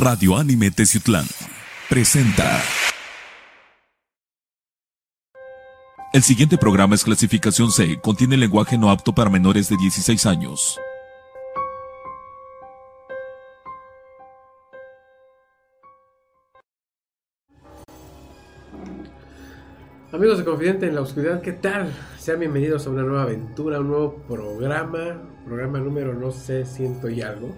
Radio Anime Teciutlán presenta. El siguiente programa es clasificación C, contiene lenguaje no apto para menores de 16 años. Amigos de Confidente en la Oscuridad, ¿qué tal? Sean bienvenidos a una nueva aventura, un nuevo programa, programa número no sé, ciento y algo,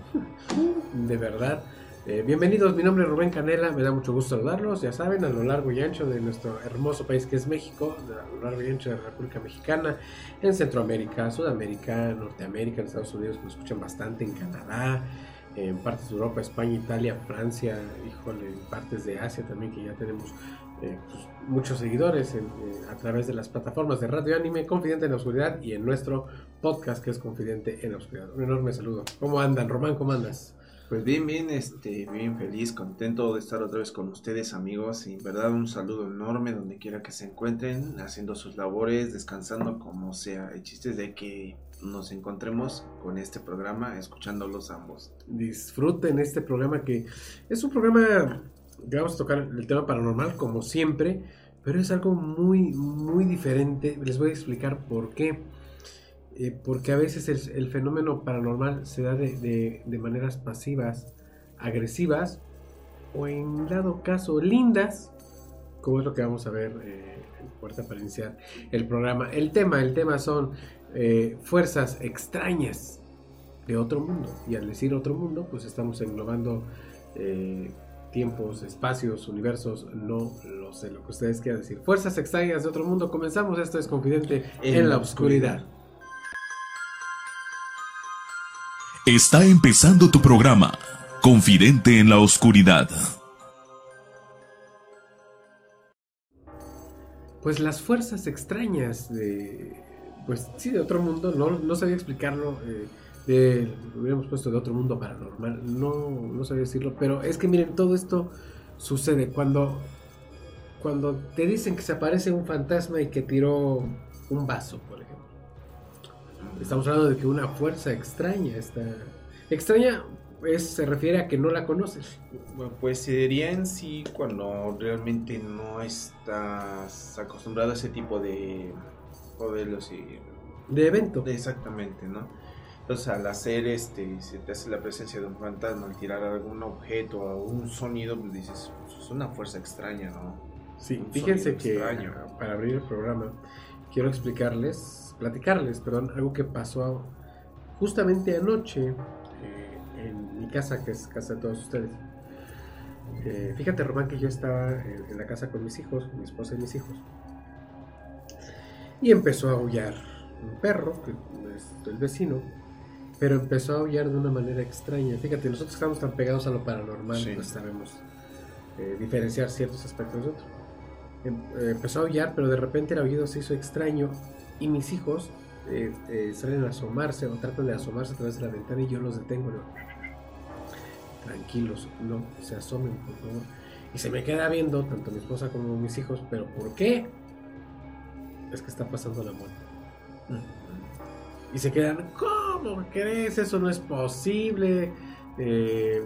de verdad. Eh, bienvenidos, mi nombre es Rubén Canela, me da mucho gusto saludarlos, ya saben, a lo largo y ancho de nuestro hermoso país que es México, a lo largo y ancho de la República Mexicana, en Centroamérica, Sudamérica, Norteamérica, en Estados Unidos, que nos escuchan bastante, en Canadá, en partes de Europa, España, Italia, Francia, híjole, en partes de Asia también, que ya tenemos eh, pues, muchos seguidores eh, a través de las plataformas de Radio Anime, Confidente en la Oscuridad y en nuestro podcast que es Confidente en la Oscuridad. Un enorme saludo. ¿Cómo andan, Román? ¿Cómo andas? Pues bien, bien, este, bien feliz, contento de estar otra vez con ustedes, amigos. Y en verdad, un saludo enorme donde quiera que se encuentren, haciendo sus labores, descansando como sea. El chiste es de que nos encontremos con este programa, escuchándolos ambos. Disfruten este programa que es un programa que vamos a tocar el tema paranormal como siempre, pero es algo muy, muy diferente. Les voy a explicar por qué. Eh, porque a veces el, el, fenómeno paranormal se da de, de, de, maneras pasivas, agresivas o en dado caso lindas, como es lo que vamos a ver eh, en puerta para iniciar el programa. El tema, el tema son eh, fuerzas extrañas de otro mundo. Y al decir otro mundo, pues estamos englobando eh, tiempos, espacios, universos, no lo sé lo que ustedes quieran decir. Fuerzas extrañas de otro mundo. Comenzamos, esto es Confidente en, en la oscuridad. Está empezando tu programa, Confidente en la Oscuridad. Pues las fuerzas extrañas de, pues sí, de otro mundo, no, no sabía explicarlo, eh, de, hubiéramos puesto de otro mundo paranormal, no, no sabía decirlo, pero es que miren, todo esto sucede cuando, cuando te dicen que se aparece un fantasma y que tiró un vaso, por ejemplo. Estamos hablando de que una fuerza extraña está... Extraña es, se refiere a que no la conoces. Bueno, pues sería en sí cuando realmente no estás acostumbrado a ese tipo de modelos y... De evento. Exactamente, ¿no? Entonces al hacer este, se te hace la presencia de un fantasma, al tirar algún objeto o un sonido, pues dices, pues es una fuerza extraña, ¿no? Sí, Un fíjense que extraño. para abrir el programa quiero explicarles, platicarles, perdón, algo que pasó justamente anoche eh, en mi casa, que es casa de todos ustedes. Eh, fíjate, Román, que yo estaba en, en, la casa con mis hijos, mi esposa y mis hijos. Y empezó a aullar un perro, que es del vecino, pero empezó a aullar de una manera extraña. Fíjate, nosotros estamos tan pegados a lo paranormal, Sí. pues sabemos eh, diferenciar ciertos aspectos de otros. Em- eh, empezó a aullar, pero de repente el aullido se hizo extraño y mis hijos eh, eh, salen a asomarse o tratan de asomarse a través de la ventana y yo los detengo. ¿no? Tranquilos, no se asomen, por favor. Y se me queda viendo tanto mi esposa como mis hijos, pero ¿por qué? Es que está pasando la muerte. Y se quedan, ¿cómo crees? Eso no es posible. Eh,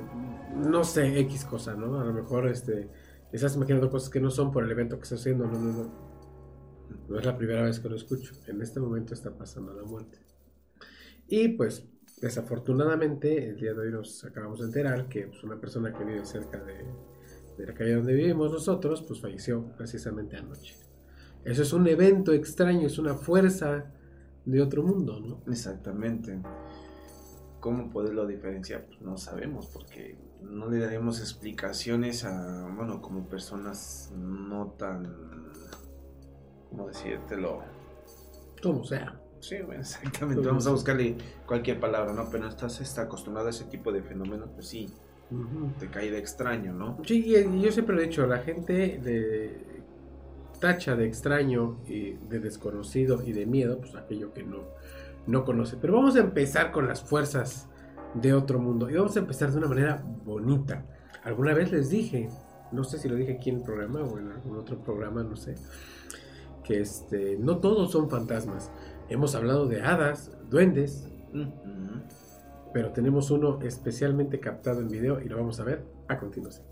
no sé, X cosa, ¿no? A lo mejor este, estás imaginando cosas que no son por el evento que está haciendo. No, no, no. No es la primera vez que lo escucho. En este momento está pasando la muerte. Y pues, desafortunadamente, el día de hoy nos acabamos de enterar que pues, una persona que vive cerca de, de la calle donde vivimos nosotros, pues falleció precisamente anoche. Eso es un evento extraño, es una fuerza de otro mundo, ¿no? Exactamente. ¿Cómo poderlo diferenciar? Pues no sabemos, porque no le daremos explicaciones a, bueno, como personas no tan, ¿cómo decírtelo? Como sea. Sí, exactamente. Vamos a buscarle cualquier palabra, ¿no? Pero estás está acostumbrado a ese tipo de fenómenos, pues sí, te cae de extraño, ¿no? Sí, y yo siempre he dicho, la gente de tacha de extraño y de desconocido y de miedo, pues aquello que no, no conoce. Pero vamos a empezar con las fuerzas de otro mundo. Y vamos a empezar de una manera bonita. Alguna vez les dije, no sé si lo dije aquí en el programa o en algún otro programa, no sé, que este, no todos son fantasmas. Hemos hablado de hadas, duendes, pero tenemos uno especialmente captado en video y lo vamos a ver a continuación.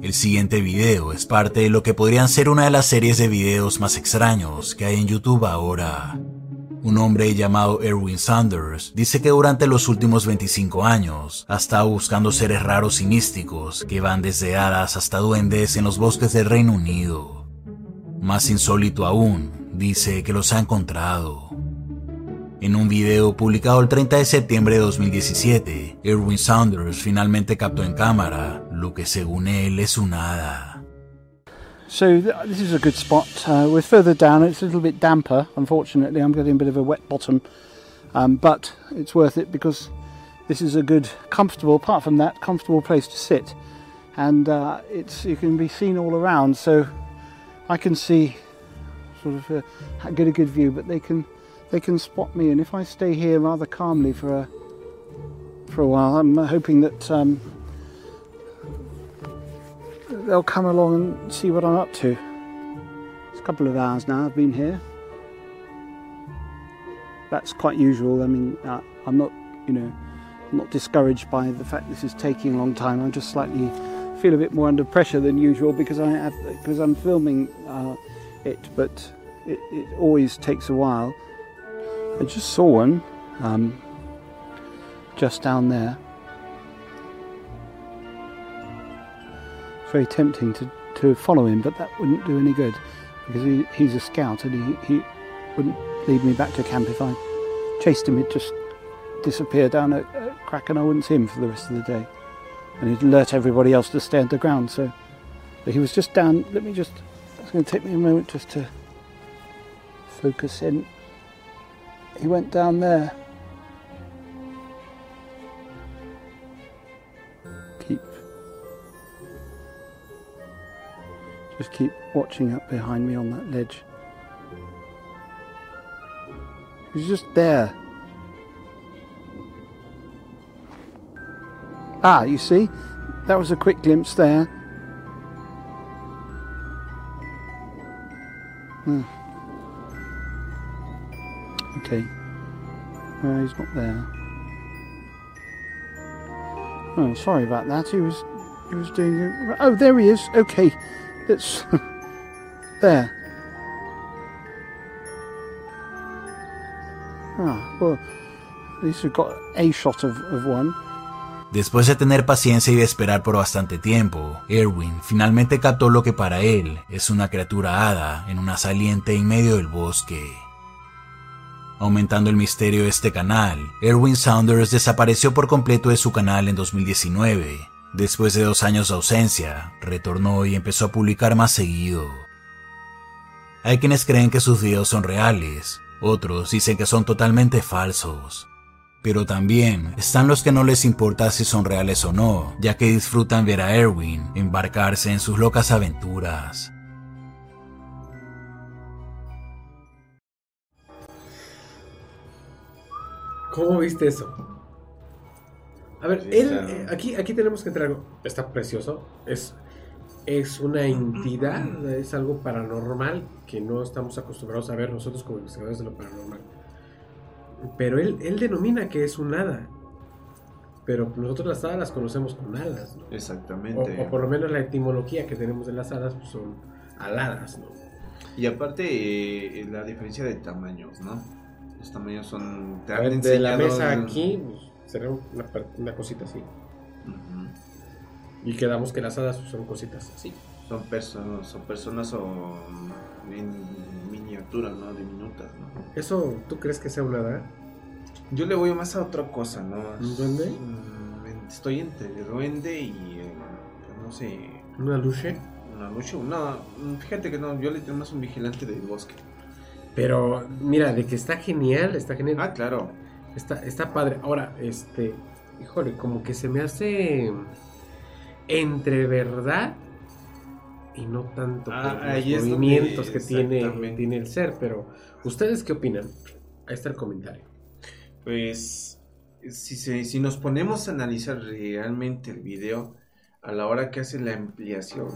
El siguiente video es parte de lo que podrían ser una de las series de videos más extraños que hay en YouTube ahora. Un hombre llamado Erwin Sanders dice que durante los últimos 25 años ha estado buscando seres raros y místicos que van desde hadas hasta duendes en los bosques del Reino Unido. Más insólito aún, dice que los ha encontrado. En un video publicado el 30 de septiembre de 2017, Erwin Sanders finalmente captó en cámara lo que según él es un hada. So th- this is a good spot. Uh, we're further down. It's a little bit damper. Unfortunately, I'm getting a bit of a wet bottom, um, but it's worth it because this is a good, comfortable. Apart from that, comfortable place to sit, and uh, it's you can be seen all around. So I can see sort of uh, get a good view, but they can they can spot me. And if I stay here rather calmly for a for a while, I'm hoping that. Um, they'll come along and see what I'm up to. It's a couple of hours now I've been here. That's quite usual. I mean, uh, I'm not, you know, I'm not discouraged by the fact this is taking a long time. I'm just slightly feel a bit more under pressure than usual because I have because I'm filming uh, it, but it, it always takes a while. I just saw one um, just down there. Very tempting to, to follow him, but that wouldn't do any good because he, he's a scout and he, he wouldn't lead me back to camp if I chased him. He'd just disappear down a, a crack and I wouldn't see him for the rest of the day. And he'd alert everybody else to stay underground. So but he was just down. Let me just. It's going to take me a moment just to focus in. He went down there. Just keep watching up behind me on that ledge. He's just there. Ah, you see? That was a quick glimpse there. Hmm. Okay. No, he's not there. Oh, sorry about that. He was he was doing. Oh, there he is. Okay. It's there. Ah, well, at least we've got a shot of, one. Después de tener paciencia y de esperar por bastante tiempo, Erwin finalmente captó lo que para él es una criatura hada en una saliente en medio del bosque. Aumentando el misterio de este canal, Erwin Saunders desapareció por completo de su canal en 2019. Después de dos años de ausencia, retornó y empezó a publicar más seguido. Hay quienes creen que sus videos son reales, otros dicen que son totalmente falsos. Pero también están los que no les importa si son reales o no, ya que disfrutan ver a Erwin embarcarse en sus locas aventuras. ¿Cómo viste eso? A ver, Sí, él, eh, aquí, aquí tenemos que entrar algo. Está precioso. Es, es una entidad, es algo paranormal que no estamos acostumbrados a ver nosotros como investigadores de lo paranormal. Pero él, él denomina que es un hada. Pero nosotros las hadas las conocemos con alas, ¿no? Exactamente. o por lo menos la etimología que tenemos de las hadas pues, son aladas, ¿no? Y aparte, eh, la diferencia de tamaños, ¿no? Los tamaños son. Te A han ver, de la mesa aquí pues, será una, una cosita así. Y quedamos que las hadas son cositas así. Son personas, son personas o en miniatura, ¿no? Diminutas, ¿no? ¿Eso tú crees que sea una hada? Yo le voy más a otra cosa, ¿no? ¿Un duende? Mm, Estoy entre duende y, eh, no sé, ¿Una luche? una lucha. No, mm, fíjate que no, yo le tengo más un vigilante del bosque. Pero mira, de que está genial, está genial. Ah, claro. Está, está padre. Ahora, este, híjole, como que se me hace entre verdad y no tanto Ah, por ahí los es donde- movimientos que tiene, tiene el ser. Pero, ¿ustedes qué opinan? Ahí está el comentario. Pues si, se- si nos ponemos a analizar realmente el video, a la hora que hace la ampliación,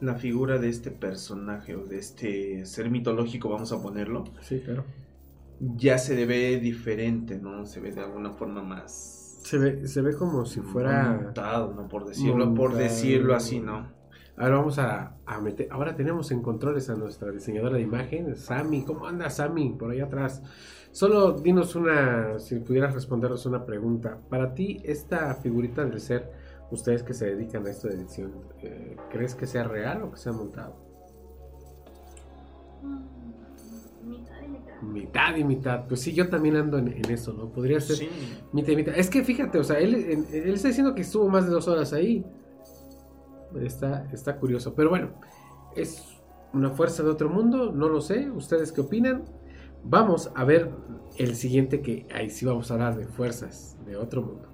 la figura de este personaje o de este ser mitológico, vamos a ponerlo, Sí, claro. Ya se ve diferente, ¿no? Se ve de alguna forma más... Se ve, se ve como si fuera... Montado, ¿no? Por decirlo, por decirlo así, ¿no? Ahora vamos a, a, meter. Ahora tenemos en controles a nuestra diseñadora de imagen, Sami. ¿Cómo anda Sami? Por ahí atrás. Solo dinos una, si pudieras respondernos una pregunta. Para ti, esta figurita del ser, ustedes que se dedican a esto de edición, eh, ¿crees que sea real o que sea montado? Mm, mitad y mitad. Y. Pues sí, yo también ando en, en eso, ¿no? Podría ser Sí. mitad y mitad. Es que fíjate, o sea, él, él, él está diciendo que estuvo más de dos horas ahí. Está, está curioso. Pero bueno, es una fuerza de otro mundo, no lo sé. ¿Ustedes qué opinan? Vamos a ver el siguiente que ahí sí vamos a hablar de fuerzas de otro mundo.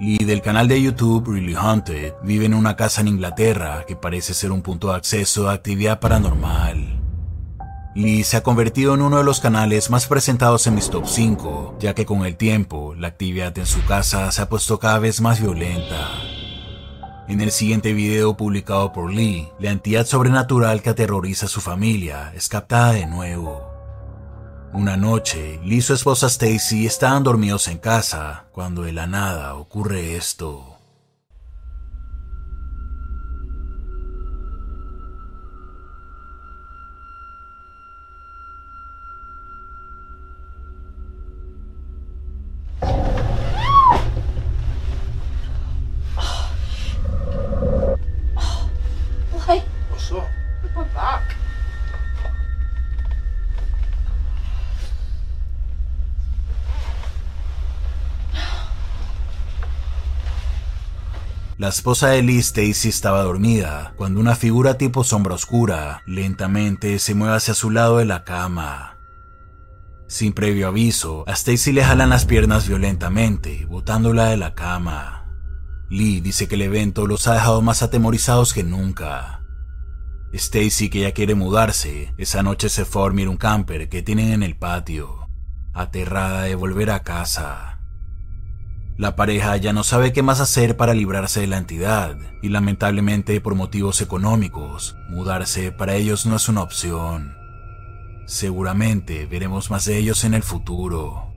Lee del canal de YouTube Really Haunted vive en una casa en Inglaterra que parece ser un punto de acceso a actividad paranormal. Lee se ha convertido en uno de los canales más presentados en mis top 5, ya que con el tiempo la actividad en su casa se ha puesto cada vez más violenta. En el siguiente video publicado por Lee, la entidad sobrenatural que aterroriza a su familia es captada de nuevo. Una noche, Lee y su esposa Stacy estaban dormidos en casa cuando de la nada ocurre esto. La esposa de Lee, Stacy, estaba dormida cuando una figura tipo sombra oscura lentamente se mueve hacia su lado de la cama. Sin previo aviso, a Stacy le jalan las piernas violentamente, botándola de la cama. Lee dice que el evento los ha dejado más atemorizados que nunca. Stacy, que ya quiere mudarse, esa noche se fue a un camper que tienen en el patio, aterrada de volver a casa. La pareja ya no sabe qué más hacer para librarse de la entidad y lamentablemente por motivos económicos, mudarse para ellos no es una opción. Seguramente veremos más de ellos en el futuro.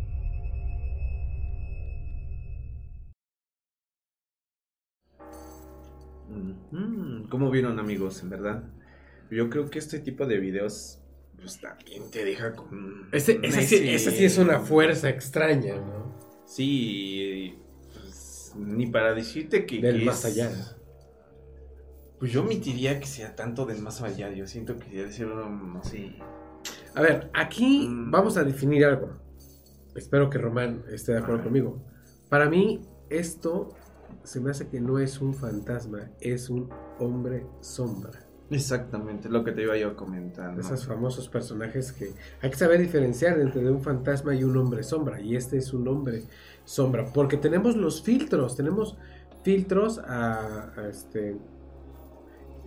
¿Cómo vieron amigos, en verdad? Yo creo que este tipo de videos pues también te deja con... Ese, ese, sí, ese- ese sí es una fuerza extraña, ¿no? Sí, pues, ni para decirte que... Del que más es- allá. Pues yo omitiría que sea tanto del más allá. Yo siento que debe ser um, así. A ver, aquí Mm. vamos a definir algo. Espero que Román esté de acuerdo conmigo. Para mí, esto se me hace que no es un fantasma, es un hombre sombra. Exactamente, lo que te iba yo. ¿no? Esos famosos personajes que hay que saber diferenciar entre un fantasma y un hombre sombra. Y este es un hombre sombra. Porque tenemos los filtros, tenemos filtros a, a este,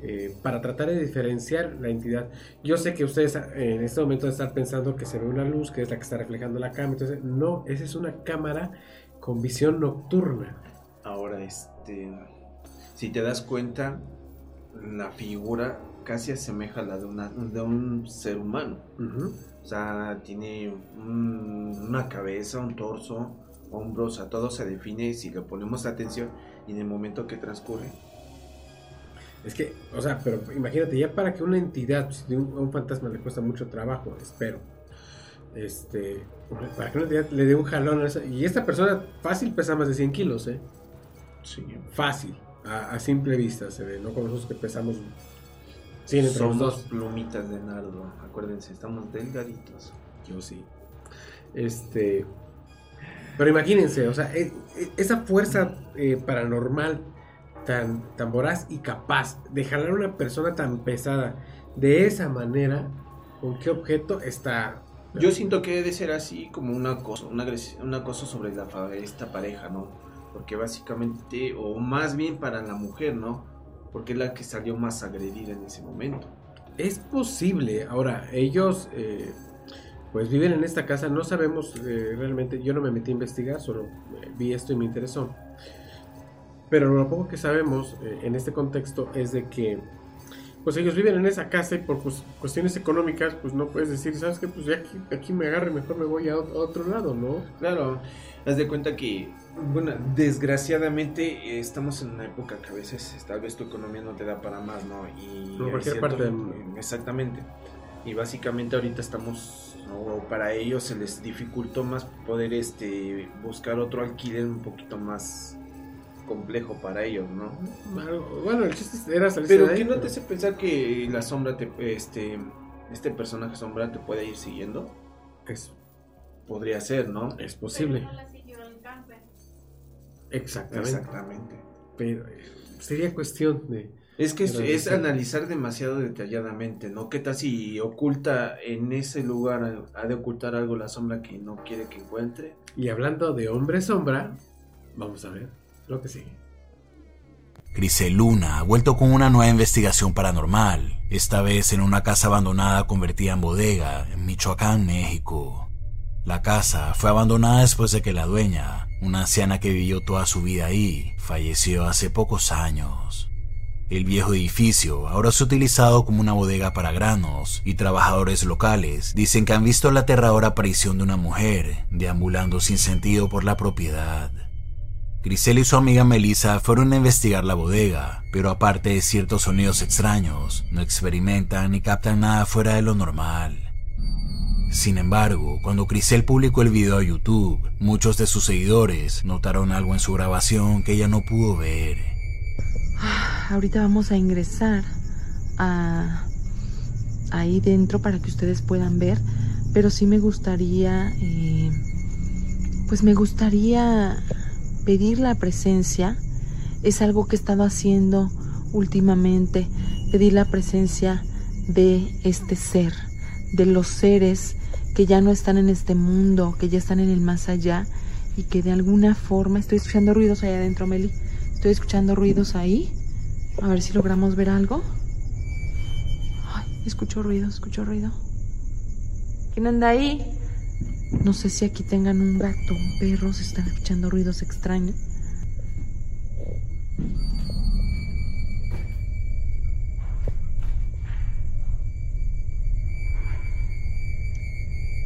eh, para tratar de diferenciar la entidad. Yo sé que ustedes eh, en este momento están pensando que se ve una luz, que es la que está reflejando la cámara. Entonces, no, esa es una cámara con visión nocturna. Ahora, este. Si te das cuenta, la figura casi asemeja a la de, una, de un ser humano. O sea, tiene un- una cabeza, un torso, hombros, sea, todo se define si le ponemos atención y en el momento que transcurre. Es que, o sea, pero imagínate, ya para que una entidad, a un fantasma le cuesta mucho trabajo, espero. Este, para que una entidad le dé un jalón a esa. Y esta persona fácil pesa más de 100 kilos, ¿eh? Sí. Fácil. A, a simple vista se ve, no como nosotros que pesamos 100 entre los Somos dos. plumitas de nardo, acuérdense, estamos delgaditos. Yo sí. Este. Pero imagínense, o sea, e- e- esa fuerza eh, paranormal tan, tan voraz y capaz de jalar a una persona tan pesada de esa manera, ¿con qué objeto está? Yo siento que debe ser así como una cosa, una, agres- una cosa sobre la, esta pareja, ¿no? Porque básicamente, o más bien para la mujer, ¿no? Porque es la que salió más agredida en ese momento. Es posible. Ahora, ellos eh, pues viven en esta casa. No sabemos eh, realmente. Yo no me metí a investigar, solo eh, vi esto y me interesó. Pero lo poco que sabemos en este contexto es de que pues ellos viven en esa casa y por pues, cuestiones económicas, pues no puedes decir, ¿sabes qué? Pues ya aquí, aquí me agarre, mejor me voy a ot- a otro lado, ¿no? Claro, haz de cuenta que, bueno, desgraciadamente eh, estamos en una época que a veces tal vez tu economía no te da para más, ¿no? Y hay cualquier parte del mundo. eh, Exactamente. Y básicamente ahorita estamos, o para ellos se les dificultó más poder este buscar otro alquiler un poquito más complejo para ellos, ¿no? Bueno, el chiste era salir Pero de ahí. que no te hace pensar que la sombra te, este, este personaje sombra te puede ir siguiendo. Es, Podría ser, ¿no? es posible, Pero no la siguió el camper. exactamente. Exactamente. Pero eh, sería cuestión de... Es que es, es analizar demasiado detalladamente, ¿no? ¿Qué tal si oculta en ese lugar, ha de ocultar algo la sombra que no quiere que encuentre? Y hablando de hombre sombra, vamos a ver lo que sigue. Grisel Luna ha vuelto con una nueva investigación paranormal, esta vez en una casa abandonada convertida en bodega en Michoacán, México. La casa fue abandonada después de que la dueña, una anciana que vivió toda su vida ahí, falleció hace pocos años. El viejo edificio ahora es utilizado como una bodega para granos y trabajadores locales dicen que han visto la aterradora aparición de una mujer deambulando sin sentido por la propiedad. Grisel y su amiga Melissa fueron a investigar la bodega, pero aparte de ciertos sonidos extraños, no experimentan ni captan nada fuera de lo normal. Sin embargo, cuando Grisel publicó el video a YouTube, muchos de sus seguidores notaron algo en su grabación que ella no pudo ver. Ahorita vamos a ingresar a ahí dentro para que ustedes puedan ver, pero sí me gustaría, eh, pues me gustaría pedir la presencia. Es algo que he estado haciendo últimamente, pedir la presencia de este ser, de los seres que ya no están en este mundo, que ya están en el más allá y que de alguna forma estoy escuchando ruidos allá adentro, Meli. Estoy escuchando ruidos ahí. A ver si logramos ver algo. Ay, escucho ruido, escucho ruido. ¿Quién anda ahí? No sé si aquí tengan un gato, un perro, se están escuchando ruidos extraños.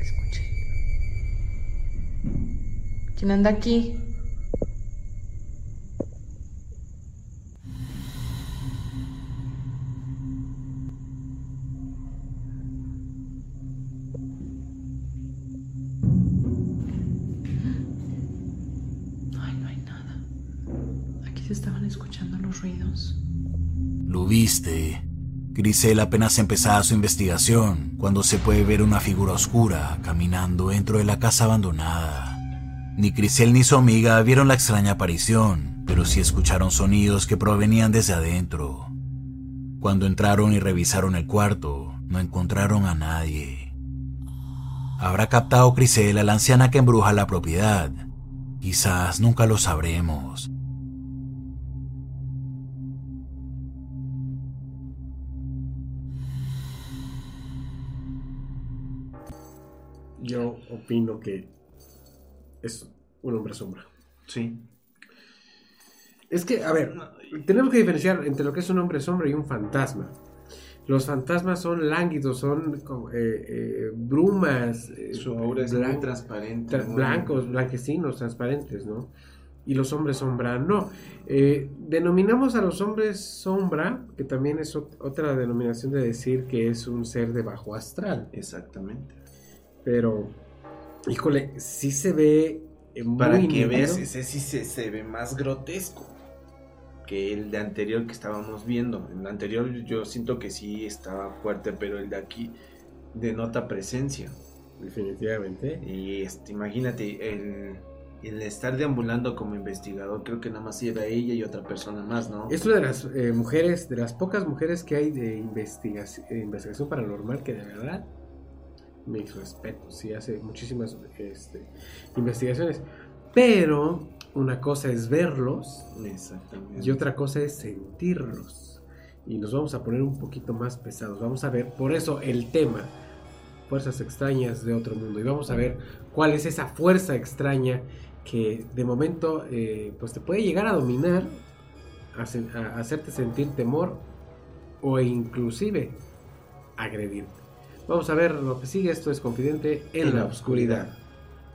Escuché. ¿Quién anda aquí? Grisel apenas empezaba su investigación cuando se puede ver una figura oscura caminando dentro de la casa abandonada. Ni Grisel ni su amiga vieron la extraña aparición, pero sí escucharon sonidos que provenían desde adentro. Cuando entraron y revisaron el cuarto, no encontraron a nadie. ¿Habrá captado Grisel a la anciana que embruja la propiedad? Quizás nunca lo sabremos. Yo opino que es un hombre sombra. Sí. Es que, a ver, tenemos que diferenciar entre lo que es un hombre sombra y un fantasma. Los fantasmas son lánguidos, son como, eh, eh, brumas, eh, Su aura es muy blan- transparente. tra- muy- blancos, blanquecinos, transparentes, ¿no? Y los hombres sombra no. Eh, denominamos a los hombres sombra, que también es ot- otra denominación de decir que es un ser de bajo astral. Exactamente. Pero, híjole, sí se ve eh, muy Para que veas, ese sí se, se ve más grotesco que el de anterior que estábamos viendo. El anterior yo siento que sí estaba fuerte, pero el de aquí denota presencia. Definitivamente. Y este, imagínate, el, el estar deambulando como investigador, creo que nada más era ella y otra persona más, ¿no? Es una de las eh, mujeres, de las pocas mujeres que hay de investigación, investigación paranormal que de verdad, mis respetos, sí hace muchísimas este, investigaciones. Pero una cosa es verlos Exactamente. y otra cosa es sentirlos. Y nos vamos a poner un poquito más pesados. Vamos a ver, por eso el tema, fuerzas extrañas de otro mundo. Y vamos a ver cuál es esa fuerza extraña que de momento eh, pues te puede llegar a dominar, a, sen- a hacerte sentir temor o inclusive agredirte. Vamos a ver lo que sigue. Esto es Confidente en, la oscuridad.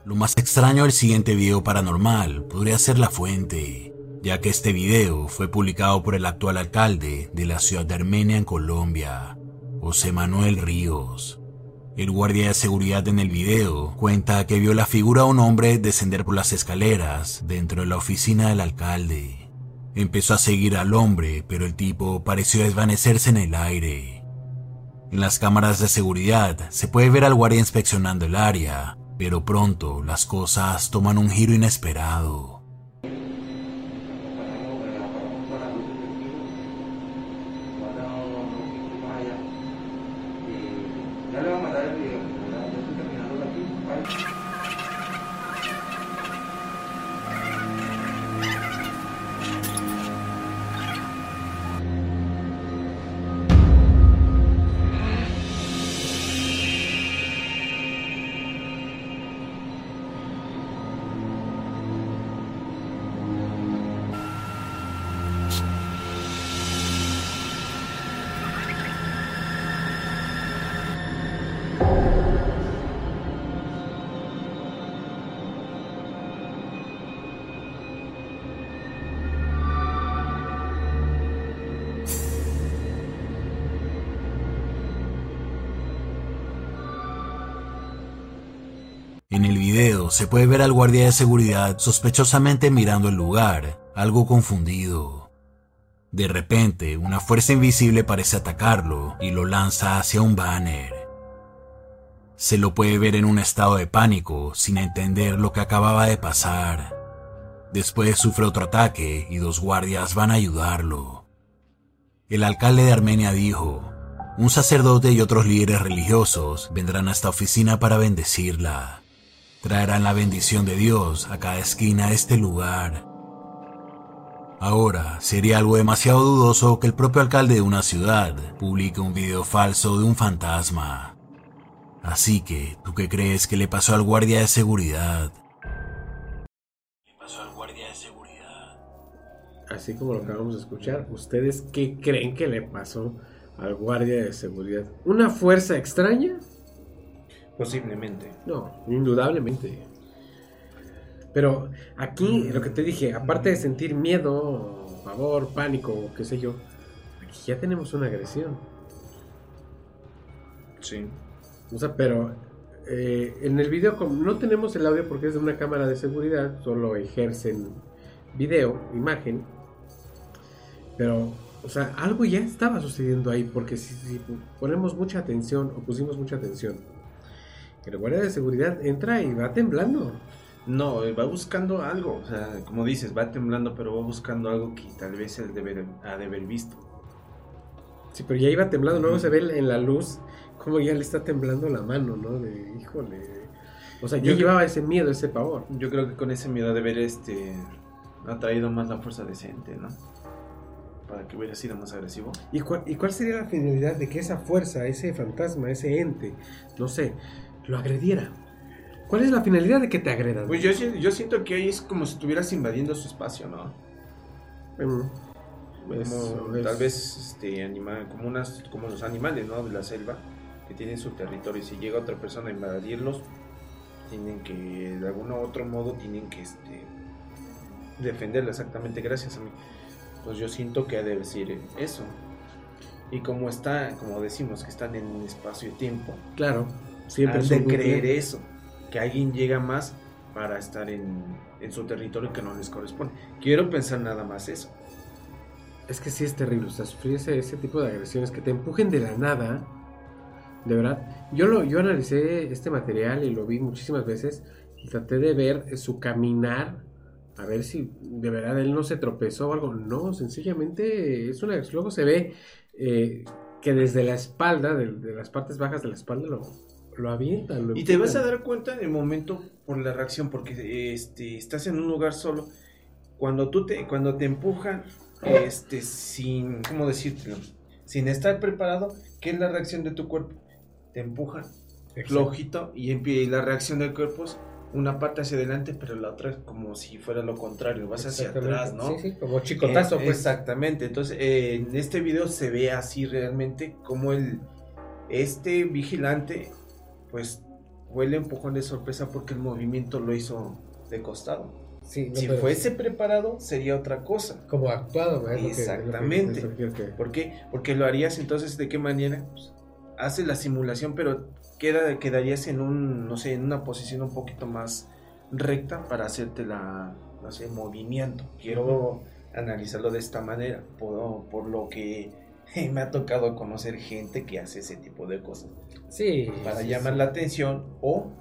Lo más extraño del siguiente video paranormal podría ser la fuente, ya que este video fue publicado por el actual alcalde de la ciudad de Armenia en Colombia, José Manuel Ríos. El guardia de seguridad en el video cuenta que vio la figura de un hombre descender por las escaleras dentro de la oficina del alcalde. Empezó a seguir al hombre, pero el tipo pareció desvanecerse en el aire. En las cámaras de seguridad se puede ver al guardia inspeccionando el área, pero pronto las cosas toman un giro inesperado. Se puede ver al guardia de seguridad sospechosamente mirando el lugar, algo confundido. De repente, una fuerza invisible parece atacarlo y lo lanza hacia un banner. Se lo puede ver en un estado de pánico, sin entender lo que acababa de pasar. Después sufre otro ataque y dos guardias van a ayudarlo. El alcalde de Armenia dijo, un sacerdote y otros líderes religiosos vendrán a esta oficina para bendecirla. Traerán la bendición de Dios a cada esquina de este lugar. Ahora, sería algo demasiado dudoso que el propio alcalde de una ciudad publique un video falso de un fantasma. Así que, ¿tú qué crees que le pasó al guardia de seguridad? Le pasó al guardia de seguridad. Así como lo acabamos de escuchar, ¿ustedes qué creen que le pasó al guardia de seguridad? ¿Una fuerza extraña? Posiblemente. No, indudablemente. Pero aquí, lo que te dije, aparte de sentir miedo, favor, pánico, qué sé yo, aquí ya tenemos una agresión. Sí. O sea, pero eh, en el video, como no tenemos el audio porque es de una cámara de seguridad, solo ejercen video, imagen. Pero, o sea, algo ya estaba sucediendo ahí, porque si, si ponemos mucha atención o pusimos mucha atención, el guardia de seguridad entra y va temblando. No, eh, va buscando algo. O sea, como dices, va temblando, pero va buscando algo que tal vez él debe, ha de haber visto. Sí, pero ya iba temblando, luego se ve en la luz como ya le está temblando la mano, ¿no? De, híjole. O sea, yo, Yo llevaba ese miedo, ese pavor. Yo creo que con ese miedo de ver este ha traído más la fuerza decente, ¿no? Para que hubiera sido más agresivo. ¿Y cuál, ¿Y cuál sería la finalidad de que esa fuerza, ese fantasma, ese ente, no sé, lo agrediera? ¿Cuál es la finalidad de que te agredan? Pues yo, yo siento que ahí es como si estuvieras invadiendo su espacio, ¿no? Mm, pues, Como, tal vez este anima, como unas como los animales, ¿no? De la selva que tienen su territorio y si llega otra persona a invadirlos tienen que de algún otro modo tienen que este defenderla exactamente gracias a mí. Pues yo siento que ha de decir eso. Y como está, como decimos que están en espacio y tiempo, Claro, siempre han de creer eso, que alguien llega más para estar en, en su territorio que no les corresponde. Quiero pensar nada más eso. Es que sí es terrible, o sea, sufrir ese, ese tipo de agresiones que te empujen de la nada, de verdad. Yo lo, yo analicé este material y lo vi muchísimas veces y traté de ver su caminar, a ver si de verdad él no se tropezó o algo. No, sencillamente es una luego se ve eh, que desde la espalda, de, de las partes bajas de la espalda lo, lo avientan. lo Y te vas a dar cuenta en el momento por la reacción, porque este, estás en un lugar solo. Cuando tú te, cuando te empujan, este, sin, ¿cómo decírtelo? Sin estar preparado, ¿qué es la reacción de tu cuerpo? Te empujan flojito y y la reacción del cuerpo es una parte hacia adelante, pero la otra es como si fuera lo contrario, vas hacia atrás, ¿no? Sí, sí, como chicotazo, Eh, pues. Exactamente, entonces eh, en este video se ve así realmente como el este vigilante pues huele empujón de sorpresa porque el movimiento lo hizo de costado. Sí, no, si fuese preparado sería otra cosa. como actuado, que- Exactamente. lo que ¿Por qué? Porque lo harías entonces de qué manera? Pues, haces la simulación, pero queda, quedarías en un, no sé, en una posición un poquito más recta para hacerte la, no sé, movimiento. Quiero analizarlo de esta manera, por, por lo que me ha tocado conocer gente que hace ese tipo de cosas. Sí. Para sí, llamar sí. la atención o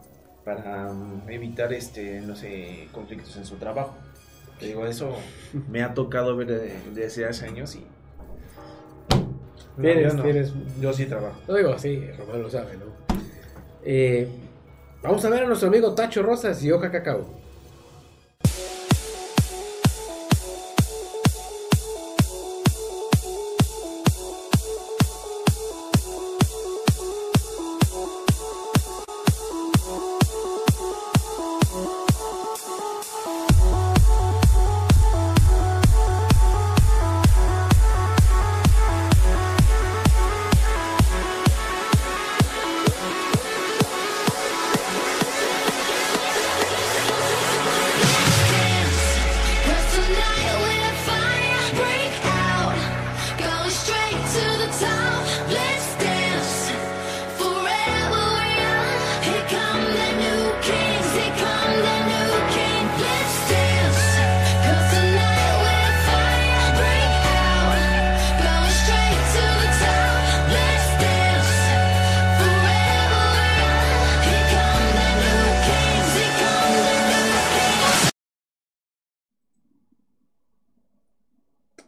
para mm, evitar, este, no sé, conflictos en su trabajo. Te digo, eso me ha tocado ver de- desde hace años y... No, Tienes, yo no. tienes. Yo sí trabajo. No digo así, Román lo sabe, ¿no? Eh, vamos a ver a nuestro amigo Tacho Rosas y Oja Cacao.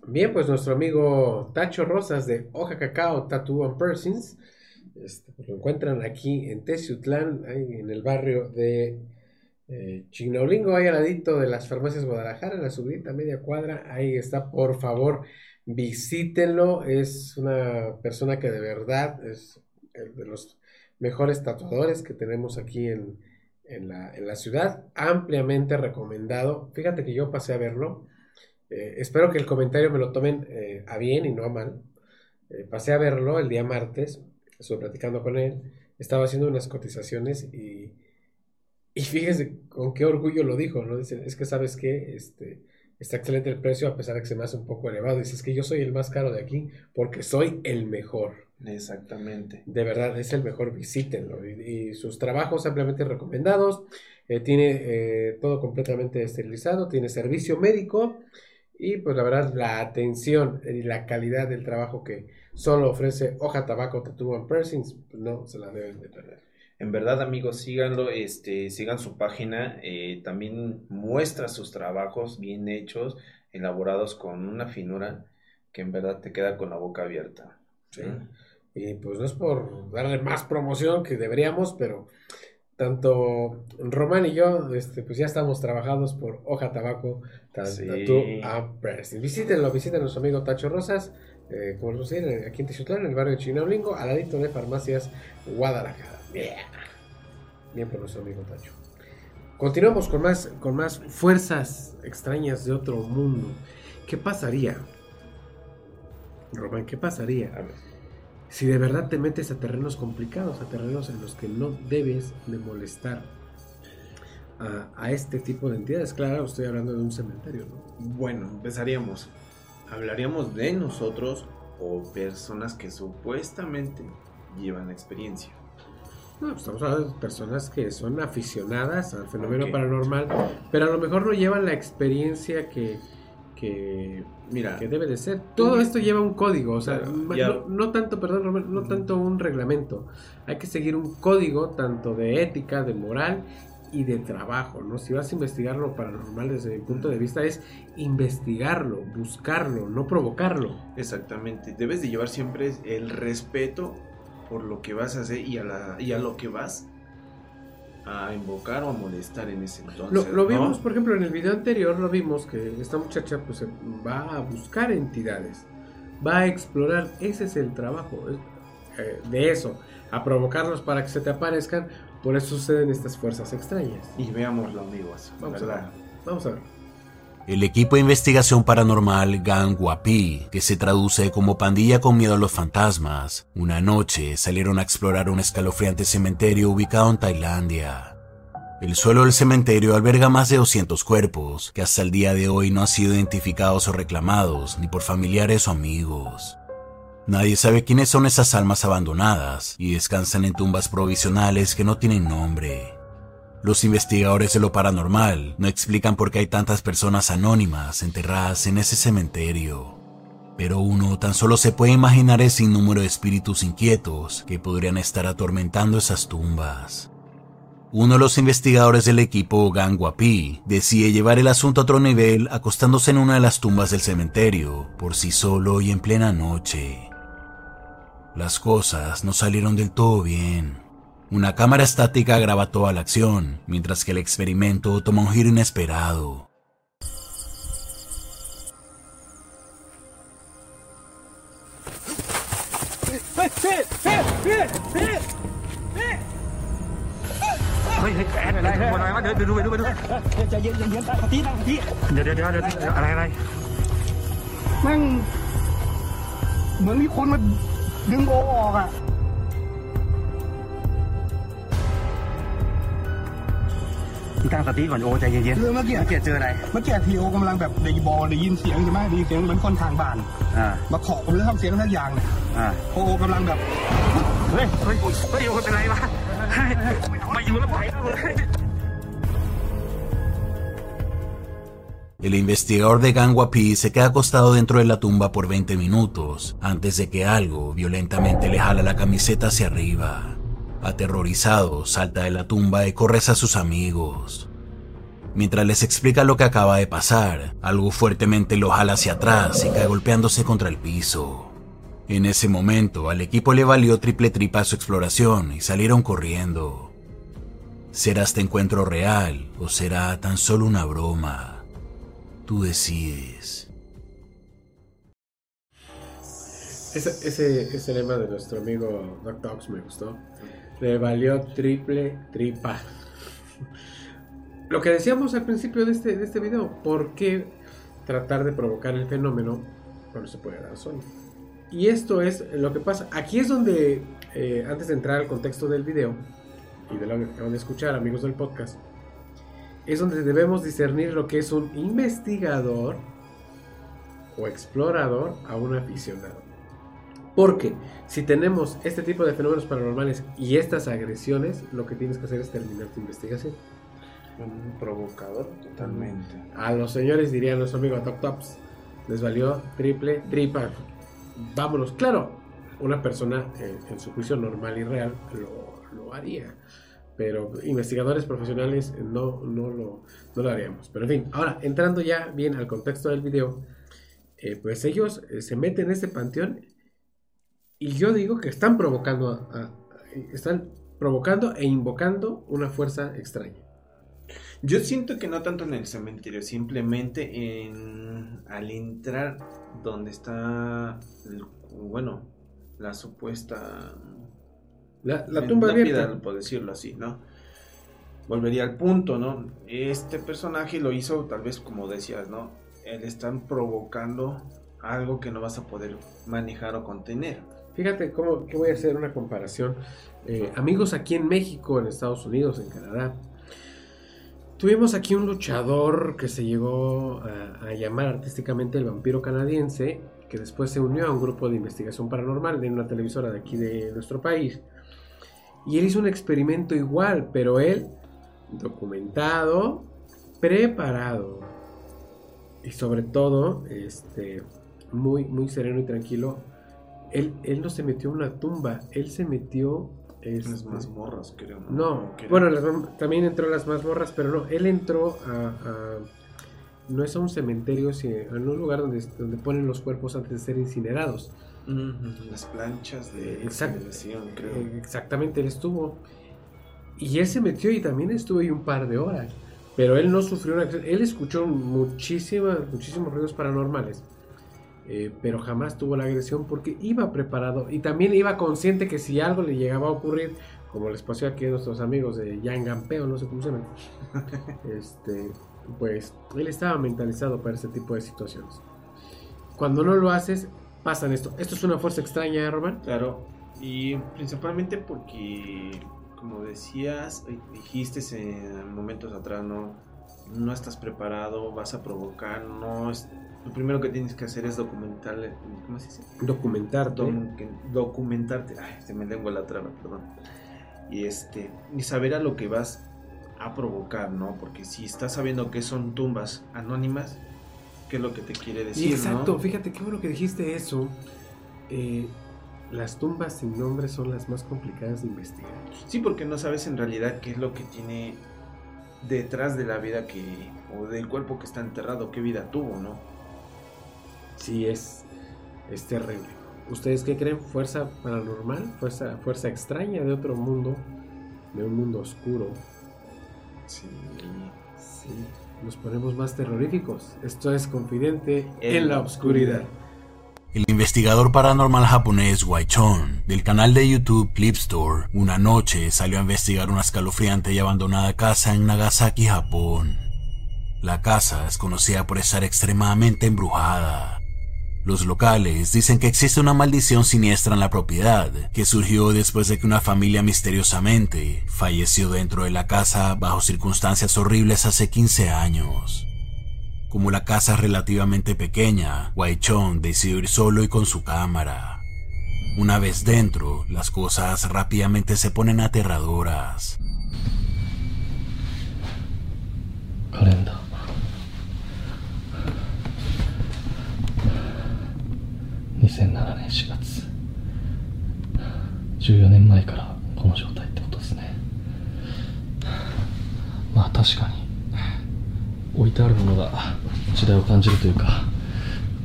Bien, pues nuestro amigo Tacho Rosas de Hoja Cacao Tattoo and Persons este, pues lo encuentran aquí en Teciutlán, en el barrio de eh, Chignaulingo, ahí al de las farmacias Guadalajara, en la subida media cuadra. Ahí está, por favor, visítenlo. Es una persona que de verdad es de los mejores tatuadores que tenemos aquí en, en la, en la ciudad. Ampliamente recomendado. Fíjate que yo pasé a verlo. Eh, espero que el comentario me lo tomen eh, a bien y no a mal. Eh, pasé a verlo el día martes, estuve platicando con él, estaba haciendo unas cotizaciones y, y fíjese con qué orgullo lo dijo, ¿no? Dice, es que sabes que este, está excelente el precio a pesar de que se me hace un poco elevado. Dice, es que yo soy el más caro de aquí porque soy el mejor. Exactamente. De verdad, es el mejor, visítenlo. Y, y sus trabajos ampliamente recomendados. Eh, tiene eh, todo completamente esterilizado, tiene servicio médico y pues la verdad la atención y la calidad del trabajo que solo ofrece Hoja Tabaco Tattoo and Piercings, pues, no se la deben de perder. En verdad, amigos, síganlo, este, sigan su página, eh, también muestra sus trabajos bien hechos, elaborados con una finura que en verdad te queda con la boca abierta. Sí. Y pues no es por darle más promoción que deberíamos, pero tanto Román y yo, este, pues ya estamos trabajados por Hoja Tabaco Ta- Sí. Tattoo and Piercing. Visítenlo, visiten a nuestro amigo Tacho Rosas, eh, como les decía, aquí en Tichutlán, en el barrio de Chinaulingo, al ladito de Farmacias Guadalajara. Bien, bien por nuestro amigo Tacho. Continuamos con más, con más fuerzas extrañas de otro mundo. ¿Qué pasaría? Román, ¿qué pasaría? A ver. Si de verdad te metes a terrenos complicados, a terrenos en los que no debes de molestar a, a este tipo de entidades. Claro, estoy hablando de un cementerio, ¿no? Bueno, empezaríamos. Hablaríamos de nosotros o personas que supuestamente llevan experiencia. No, pues estamos hablando de personas que son aficionadas al fenómeno paranormal, pero a lo mejor no llevan la experiencia que, que, Mira, que debe de ser. Todo esto lleva un código, o sea, Claro, no, no tanto, perdón, Román, no tanto un reglamento. Hay que seguir un código tanto de ética, de moral y de trabajo, ¿no? Si vas a investigar lo paranormal desde mi punto de vista es investigarlo, buscarlo, no provocarlo. exactamente. Debes de llevar siempre el respeto por lo que vas a hacer y a, la, y a lo que vas a invocar o a molestar en ese entonces. Lo, lo ¿no? vimos, por ejemplo, en el video anterior, lo vimos que esta muchacha pues va a buscar entidades, va a explorar, ese es el trabajo eh, de eso, a provocarlos para que se te aparezcan Por eso suceden estas fuerzas extrañas. Y veámoslo, amigos. Vamos a ver. Vamos a ver. El equipo de investigación paranormal Gang Wapi, que se traduce como pandilla con miedo a los fantasmas, una noche salieron a explorar un escalofriante cementerio ubicado en Tailandia. El suelo del cementerio alberga más de 200 cuerpos, que hasta el día de hoy no han sido identificados o reclamados ni por familiares o amigos. Nadie sabe quiénes son esas almas abandonadas y descansan en tumbas provisionales que no tienen nombre. Los investigadores de lo paranormal no explican por qué hay tantas personas anónimas enterradas en ese cementerio. Pero uno tan solo se puede imaginar el sinnúmero de espíritus inquietos que podrían estar atormentando esas tumbas. Uno de los investigadores del equipo Gang Wapi decide llevar el asunto a otro nivel acostándose en una de las tumbas del cementerio, por sí solo y en plena noche. Las cosas no salieron del todo bien. Una cámara estática graba toda la acción, mientras que el experimento toma un giro inesperado. ตั้งสติก่อนโอใจเย็นๆคือเมื่อกี้เมื่อกี้เจออะไร เมื่อกี้ทีโอกำลังแบบในบอได้ยินเสียงใช่ไหมได้ยินเสียงเหมือนคนทางบ้านอ่ามาเคาะผมเลยทำเสียงทักอย่างเนี่ยอ่าโอโอกำลังแบบเฮ้ยเฮ้ยเฮ้ยโอเป็นไรวะเฮ้ยมาอยู่แล้วไปแล้วเลย El investigador de Gang Wapi se queda acostado dentro de la tumba por 20 minutos antes de que algo violentamente le jala la camiseta hacia arriba. Aterrorizado, salta de la tumba y corre hacia sus amigos. Mientras les explica lo que acaba de pasar, algo fuertemente lo jala hacia atrás y cae golpeándose contra el piso. En ese momento, al equipo le valió triple tripa su exploración y salieron corriendo. ¿Será este encuentro real o será tan solo una broma? Tú decides. Ese, ese, ese lema de nuestro amigo Doc Dogs me gustó. Le valió triple tripa. Lo que decíamos al principio de este, de este video, ¿por qué tratar de provocar el fenómeno cuando se puede dar solo? Y esto es lo que pasa. Aquí es donde, eh, antes de entrar al contexto del video y de lo que acaban de escuchar, amigos del podcast, es donde debemos discernir lo que es un investigador o explorador a un aficionado. Porque si tenemos este tipo de fenómenos paranormales y estas agresiones, lo que tienes que hacer es terminar tu investigación. Un provocador totalmente. A los señores diría nuestro amigo Top Tops, les valió triple, tripa. Vámonos, claro, una persona en su juicio normal y real lo, lo haría. Pero investigadores profesionales no, no, lo, no lo haríamos. Pero en fin, ahora entrando ya bien al contexto del video, eh, pues ellos eh, se meten en este panteón y yo digo que están provocando, a- a- están provocando e invocando una fuerza extraña. Yo siento que no tanto en el cementerio, simplemente en al entrar donde está, el- bueno, la supuesta La, la tumba abierta. por decirlo así, ¿no? Volvería al punto, ¿no? Este personaje lo hizo tal vez como decías, ¿no? Él están provocando algo que no vas a poder manejar o contener. Fíjate cómo que voy a hacer una comparación. Eh, amigos aquí en México, en Estados Unidos, en Canadá. Tuvimos aquí un luchador que se llegó a, a llamar artísticamente el vampiro canadiense, que después se unió a un grupo de investigación paranormal de una televisora de aquí de nuestro país. Y él hizo un experimento igual, pero él documentado, preparado y sobre todo, este, muy, muy sereno y tranquilo. Él, él no se metió en una tumba, él se metió... Las este, mazmorras, creo. no, bueno, las también entró a las mazmorras, pero no, él entró a, a- no es a un cementerio, sino en un lugar donde, donde ponen los cuerpos antes de ser incinerados. Las planchas de Exacto. incineración, creo. Eh, Exactamente, él estuvo. Y él se metió y también estuvo ahí un par de horas. Pero él no sufrió una Él escuchó muchísimas, muchísimos ruidos paranormales. Eh, pero jamás tuvo la agresión porque iba preparado y también iba consciente que si algo le llegaba a ocurrir como les pasó aquí a nuestros amigos de Yangampeo, no sé cómo se llaman, este, pues él estaba mentalizado para este tipo de situaciones. Cuando no lo haces, pasan esto. Esto es una fuerza extraña, ¿eh, Román. Claro, y principalmente porque, como decías, eh, dijiste en momentos atrás, no, no estás preparado, vas a provocar, no lo primero que tienes que hacer es documentar, ¿cómo se dice? Documentarte. Que- documentarte, ay, se me lengua la traba, perdón. Y este, y saber a lo que vas a provocar, ¿no? Porque si estás sabiendo que son tumbas anónimas, ¿qué es lo que te quiere decir, Exacto, no? fíjate qué bueno que dijiste eso. Eh, las tumbas sin nombre son las más complicadas de investigar. Sí, porque no sabes en realidad qué es lo que tiene detrás de la vida que o del cuerpo que está enterrado, qué vida tuvo, ¿no? Sí, es, es terrible. ¿Ustedes qué creen? ¿Fuerza paranormal? ¿Fuerza, ¿Fuerza extraña de otro mundo? ¿De un mundo oscuro? Sí. Sí, nos ponemos más terroríficos. Esto es Confidente en, la Oscuridad. El investigador paranormal japonés Waichon, del canal de YouTube Clip Store, una noche salió a investigar una escalofriante y abandonada casa en Nagasaki, Japón. La casa es conocida por estar extremadamente embrujada. Los locales dicen que existe una maldición siniestra en la propiedad, que surgió después de que una familia misteriosamente falleció dentro de la casa bajo circunstancias horribles hace 15 años. Como la casa es relativamente pequeña, Waichon decidió ir solo y con su cámara. Una vez dentro, las cosas rápidamente se ponen aterradoras. カ2007年4月。14年前からこの状態ってことですね。まあ確かに置いてあるものが時代を感じるというか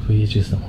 VHS だもん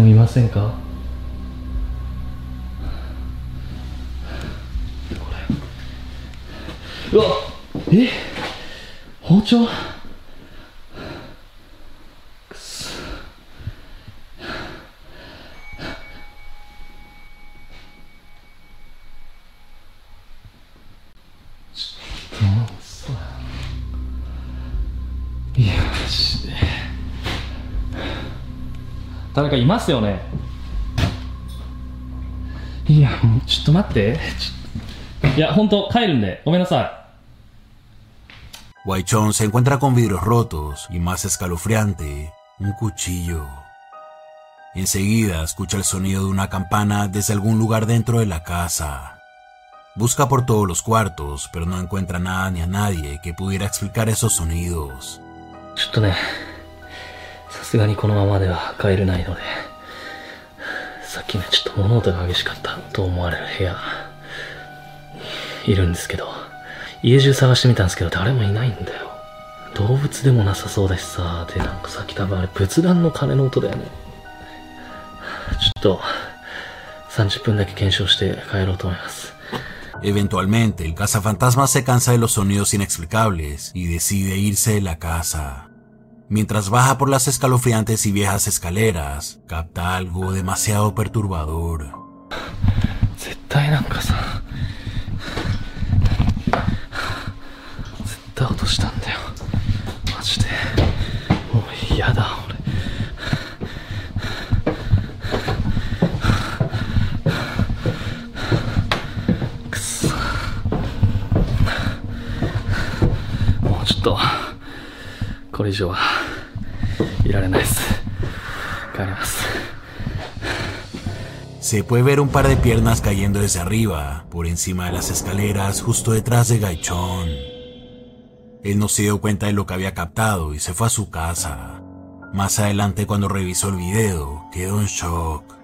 もいませんか?」これ。うわ！え？包丁？誰かいますよねいやもうちょっと待ってちょいや本当帰るんでごめんなさい Waichon se encuentra con vidrios rotos y más escalofriante, un cuchillo. Enseguida escucha el sonido de una campana desde algún lugar dentro de la casa. Busca por todos los cuartos, pero no encuentra nada ni a nadie que pudiera explicar esos sonidos. さすがにこのままでは帰れないのでさっきね、ちょっと物音が激しかったと思われる部屋、いるんですけど、家中探してみたんですけど、誰もいないんだよ。動物でもなさそうだしさ、で、なんかさっき多分あれ、仏壇の鐘の音だよね。ちょっと、30分だけ検証して帰ろうと思います。Eventualmente, el cazafantasma se cansa de los sonidos inexplicables y decide irse de la casa. Mientras baja por las escalofriantes y viejas escaleras, capta algo demasiado perturbador. これ以上はいられないです。帰ります。 Se puede ver un par de piernas cayendo desde arriba, por encima de las escaleras, justo detrás de Gaichón. Él no se dio cuenta de lo que había captado y se fue a su casa. Más adelante, cuando revisó el video, quedó en shock.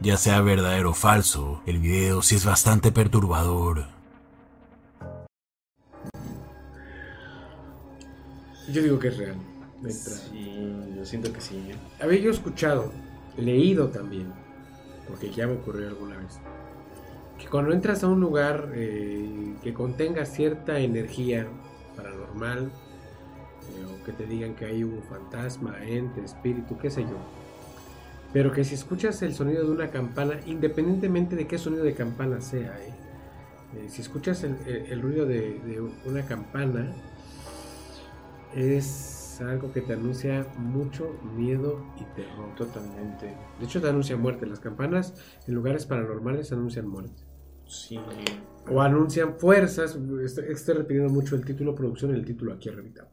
Ya sea verdadero o falso, el video sí es bastante perturbador. Yo digo que es real. Sí, yo siento que sí. ¿eh? Había yo escuchado, leído también, porque ya me ocurrió alguna vez, que cuando entras a un lugar eh, que contenga cierta energía paranormal, eh, o que te digan que hay un fantasma, ente, espíritu, qué sé yo, pero que si escuchas el sonido de una campana, independientemente de qué sonido de campana sea, eh, eh, si escuchas el, el- el ruido de, de una campana, es algo que te anuncia mucho miedo y terror. Totalmente. De hecho, te anuncia muerte. Las campanas en lugares paranormales anuncian muerte. Sí. O anuncian fuerzas. Estoy, estoy repitiendo mucho el título, producción, el título aquí arribita.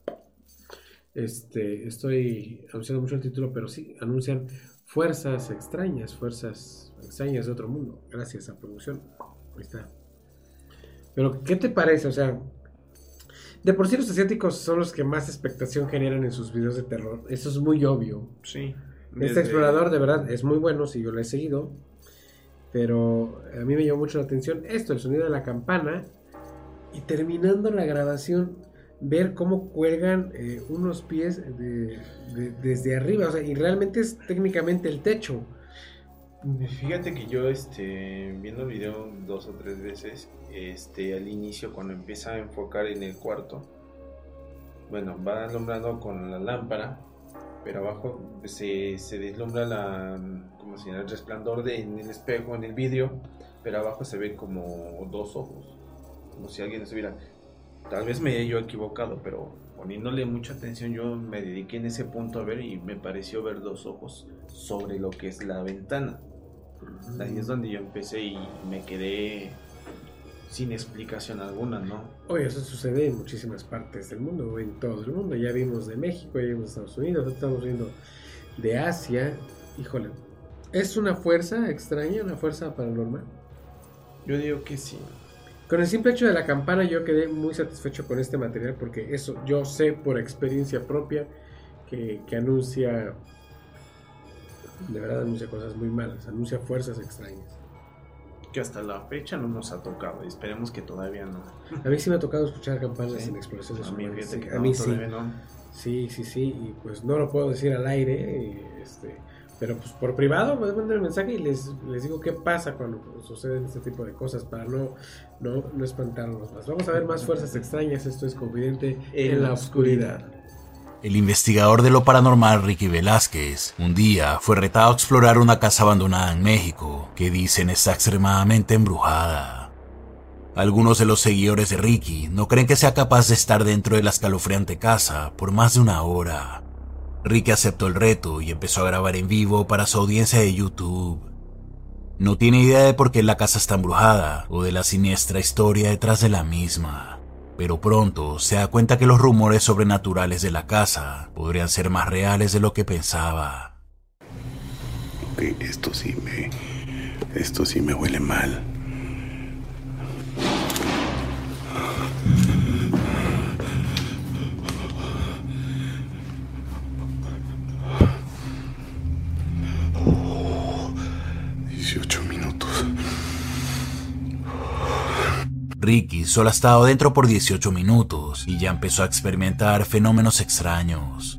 Este, estoy anunciando mucho el título, pero sí, anuncian fuerzas extrañas, fuerzas extrañas de otro mundo. Gracias a producción. Ahí está. Pero, ¿qué te parece? O sea, de por sí los asiáticos son los que más expectación generan en sus videos de terror. Eso es muy obvio. Sí. Este explorador de verdad es muy bueno, si yo lo he seguido. Pero a mí me llamó mucho la atención esto, el sonido de la campana. Y terminando la grabación, ver cómo cuelgan eh, unos pies de- de- desde arriba. O sea, y realmente es técnicamente el techo. Fíjate que yo, este, viendo el video dos o tres veces, este, al inicio cuando empieza a enfocar en el cuarto, bueno, va alumbrando con la lámpara, pero abajo se, se deslumbra la, como si el resplandor de, en el espejo, en el vidrio, pero abajo se ve como dos ojos, como si alguien estuviera, tal vez me haya yo equivocado, pero poniéndole mucha atención yo me dediqué en ese punto a ver y me pareció ver dos ojos sobre lo que es la ventana. Ahí es donde yo empecé y me quedé sin explicación alguna, ¿no? Oye, eso sucede en muchísimas partes del mundo, en todo el mundo. Ya vimos de México, ya vimos de Estados Unidos, estamos viendo de Asia. Híjole, ¿es una fuerza extraña, una fuerza paranormal? Yo digo que sí. Con el simple hecho de la campana yo quedé muy satisfecho con este material porque eso yo sé por experiencia propia que, que anuncia, de verdad anuncia cosas muy malas, anuncia fuerzas extrañas. Que hasta la fecha no nos ha tocado y esperemos que todavía no. A mí sí me ha tocado escuchar campanas Sí. en explosiones A mí, humanas, sí, que a mí sí. no. Sí, sí, sí, y pues no lo puedo decir al aire, este, pero pues por privado me mandan el mensaje y les, les digo qué pasa cuando suceden este tipo de cosas para no, no, no espantarnos más. Vamos a ver más fuerzas extrañas, esto es confidente en, la oscuridad. El investigador de lo paranormal Ricky Velázquez un día fue retado a explorar una casa abandonada en México que dicen está extremadamente embrujada. Algunos de los seguidores de Ricky no creen que sea capaz de estar dentro de la escalofriante casa por más de una hora. Ricky aceptó el reto y empezó a grabar en vivo para su audiencia de YouTube. No tiene idea de por qué la casa está embrujada o de la siniestra historia detrás de la misma pero pronto se da cuenta que los rumores sobrenaturales de la casa podrían ser más reales de lo que pensaba. Ok, esto sí me. Esto sí me huele mal. Ricky solo ha estado dentro por 18 minutos y ya empezó a experimentar fenómenos extraños.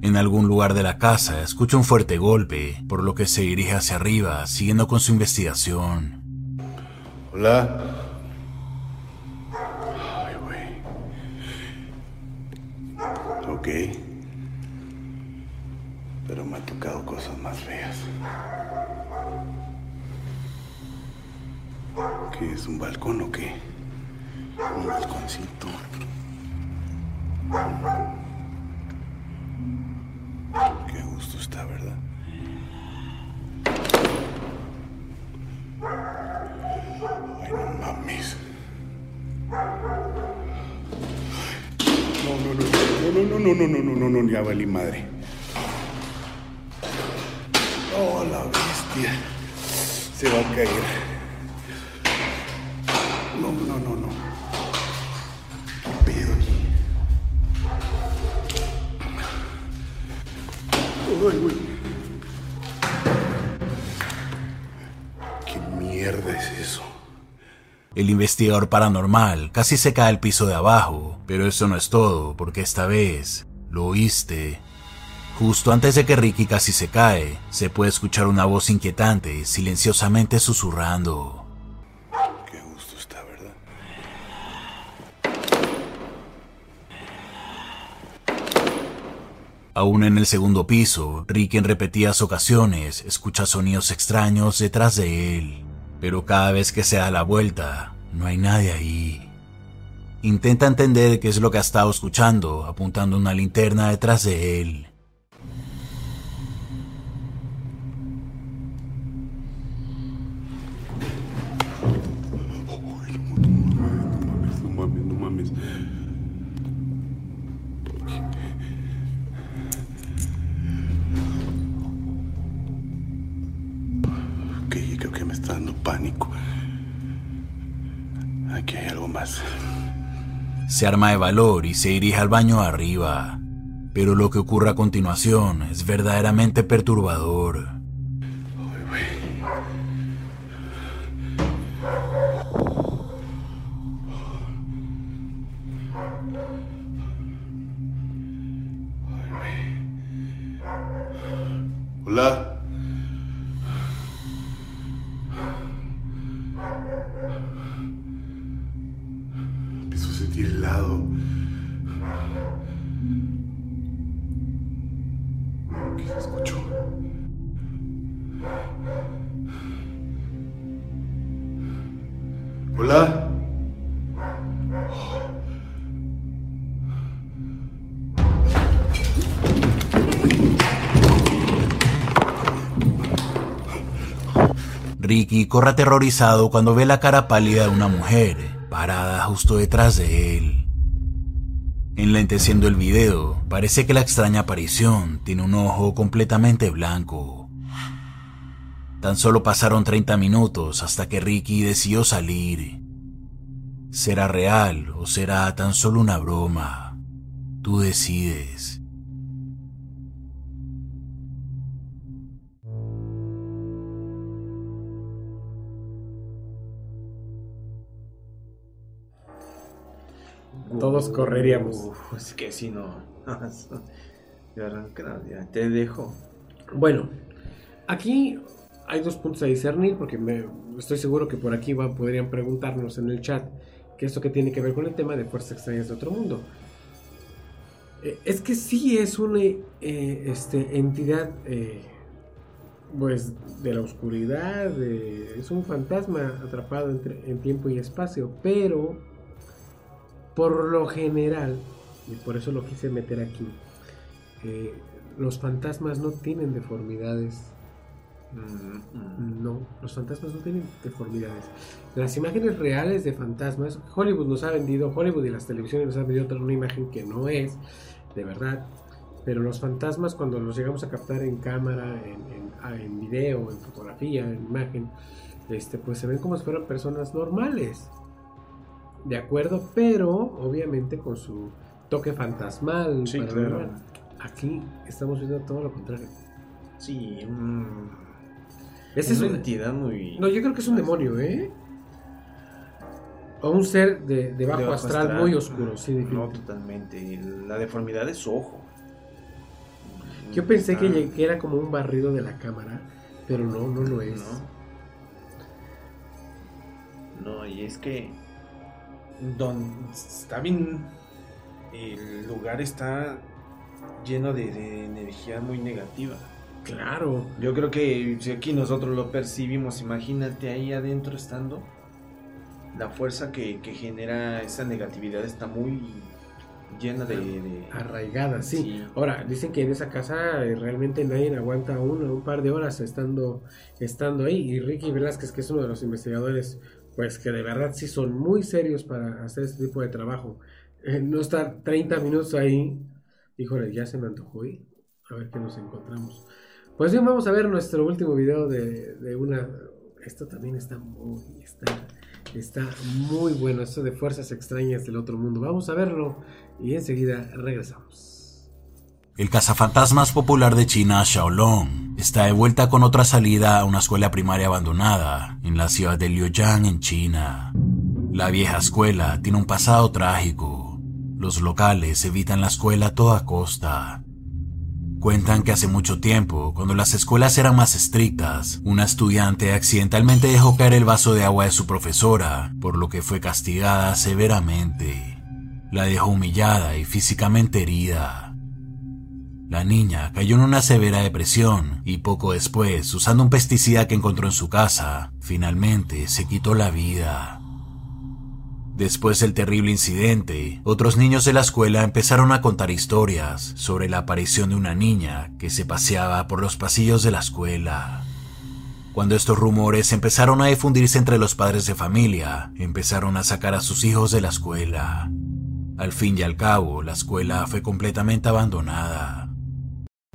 En algún lugar de la casa escucha un fuerte golpe, por lo que se dirige hacia arriba, siguiendo con su investigación. Hola. Ay, güey. Ok. Pero me ha tocado cosas más feas. ¿Qué es un balcón o qué? Un balconcito. Qué gusto está, ¿verdad? Ay, no mames. No, no, no, no, no, no, no, no, no, no, ya valí madre. Oh, la bestia. Se va a caer. No, no, no, no. ¿Qué pedo aquí? Ay, güey. ¿Qué mierda es eso? El investigador paranormal casi se cae al piso de abajo, pero eso no es todo, porque esta vez lo oíste. Justo antes de que Ricky casi se cae, se puede escuchar una voz inquietante, silenciosamente susurrando. Qué gusto está, ¿verdad? Aún en el segundo piso, Ricky en repetidas ocasiones escucha sonidos extraños detrás de él, pero cada vez que se da la vuelta, no hay nadie ahí. Intenta entender qué es lo que ha estado escuchando, apuntando una linterna detrás de él. Se arma de valor y se dirige al baño arriba. Pero lo que ocurre a continuación es verdaderamente perturbador. Corre aterrorizado cuando ve la cara pálida de una mujer parada justo detrás de él. Enlenteciendo el video, parece que la extraña aparición tiene un ojo completamente blanco. Tan solo pasaron 30 minutos hasta que Ricky decidió salir. ¿Será real o será tan solo una broma? Tú decides. Todos correríamos. Uf, es que si no. ya te dejo. Bueno, aquí hay dos puntos a discernir porque me, estoy seguro que por aquí va, podrían preguntarnos en el chat que esto que tiene que ver con el tema de fuerzas extrañas de otro mundo. Eh, es que sí es una eh, este, entidad eh, pues de la oscuridad, es un fantasma atrapado entre- en tiempo y espacio, pero por lo general, y por eso lo quise meter aquí, eh, los fantasmas no tienen deformidades. No, los fantasmas no tienen deformidades. Las imágenes reales de fantasmas, Hollywood nos ha vendido, Hollywood y las televisiones nos han vendido otra una imagen que no es, de verdad. Pero los fantasmas cuando los llegamos a captar en cámara, en, en- ah, en video, en fotografía, en imagen, este, pues se ven como si fueran personas normales. De acuerdo, pero obviamente con su toque fantasmal. Sí, claro. Aquí estamos viendo todo lo contrario. Sí, mm, Ese es una un- entidad muy. No, yo creo que es un demonio, ¿eh? O un ser de, de bajo, De astral, muy oscuro, sí, No, totalmente. La deformidad es su ojo. Yo pensé que, Ah, que era como un barrido de la cámara, pero no, no lo es. No, y es que. Don, está bien. El lugar está lleno de, de energía muy negativa. Claro. Yo creo que si aquí nosotros lo percibimos, imagínate ahí adentro estando. La fuerza que, que genera esa negatividad está muy llena de. de- Arraigada, sí. Ahora, dicen que en esa casa eh, realmente nadie aguanta una, un par de horas estando, estando ahí. Y Ricky Velázquez, que es uno de los investigadores, pues que de verdad sí son muy serios para hacer este tipo de trabajo. Eh, no estar 30 minutos ahí, híjole, ya se me antojó ir. A ver qué nos encontramos. Pues bien, vamos a ver nuestro último video de, de una... Esto también está muy, está, está muy bueno, esto de fuerzas extrañas del otro mundo. Vamos a verlo y enseguida regresamos. El cazafantasmas popular de China, Xiaolong, está de vuelta con otra salida a una escuela primaria abandonada en la ciudad de Liuyang, en China. La vieja escuela tiene un pasado trágico. Los locales evitan la escuela a toda costa. Cuentan que hace mucho tiempo, cuando las escuelas eran más estrictas, una estudiante accidentalmente dejó caer el vaso de agua de su profesora, por lo que fue castigada severamente. La dejó humillada y físicamente herida. La niña cayó en una severa depresión y poco después, usando un pesticida que encontró en su casa, finalmente se quitó la vida. Después del terrible incidente, otros niños de la escuela empezaron a contar historias sobre la aparición de una niña que se paseaba por los pasillos de la escuela. Cuando estos rumores empezaron a difundirse entre los padres de familia, empezaron a sacar a sus hijos de la escuela. Al fin y al cabo, la escuela fue completamente abandonada.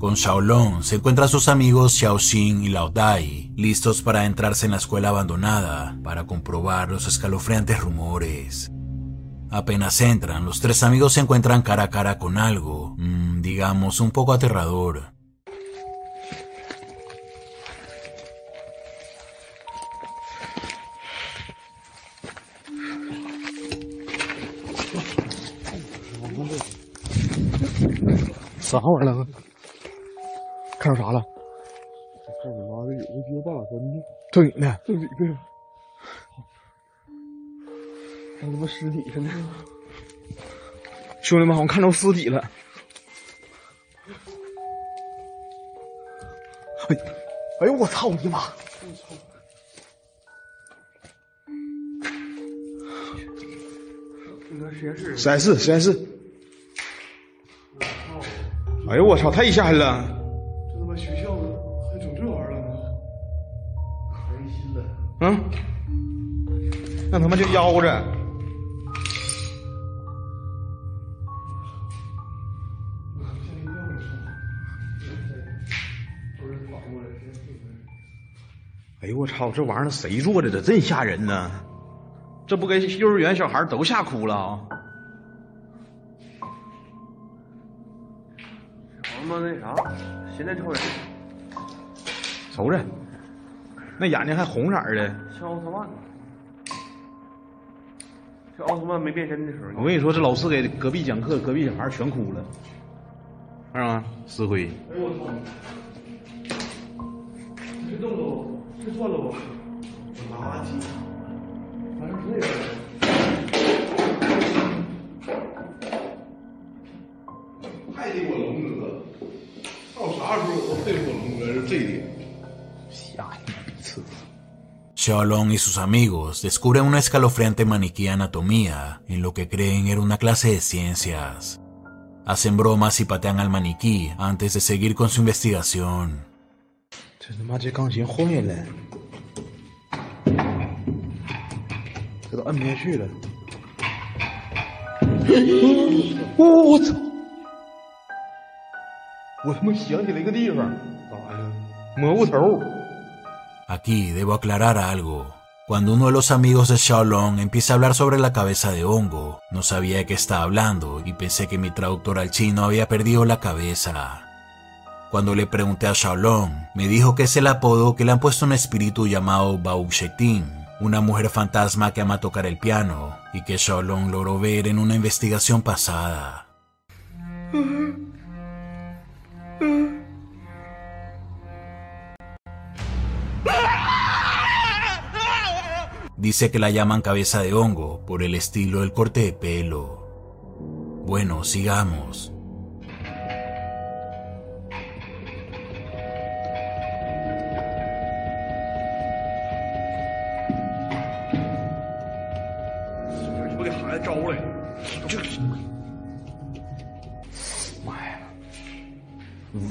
Con Xiaolong se encuentran sus amigos Xiaoxin y Lao Dai, listos para adentrarse en la escuela abandonada para comprobar los escalofriantes rumores. Apenas entran, los tres amigos se encuentran cara a cara con algo, mm, digamos, un poco aterrador. 看着啥了？这你妈的有个街霸真的，正经的，正经的，还他妈尸体似的。兄弟们，好像看着尸体了。哎，哎呦我操你妈！实验室。实验室，实验室。哎呦我操，太吓人了！嗯，那他妈就腰着。哎呦我操，这玩意儿谁做的？这真吓人呢！这不给幼儿园小孩都吓哭了啊！他妈那啥，现在瞅人瞅着，那眼睛还红色的。像奥特曼呢。这奥特曼没变身的时候，我跟你说，这老师给隔壁讲课，隔壁小孩全哭了，看着吗？石灰。哎呦我操！这动作，这算了吧？垃圾！Xiaolong y sus amigos descubren una escalofriante maniquí de anatomía en lo que creen era una clase de ciencias. Hacen bromas y patean al maniquí antes de seguir con su investigación. Aquí debo aclarar algo. Cuando uno de los amigos de Xiaolong empieza a hablar sobre la cabeza de hongo, no sabía de qué estaba hablando y pensé que mi traductor al chino había perdido la cabeza. Cuando le pregunté a Xiaolong, me dijo que es el apodo que le han puesto un espíritu llamado Bao Shetin, una mujer fantasma que ama tocar el piano y que Shaolong logró ver en una investigación pasada. Dice que la llaman cabeza de hongo por el estilo del corte de pelo. Bueno, sigamos.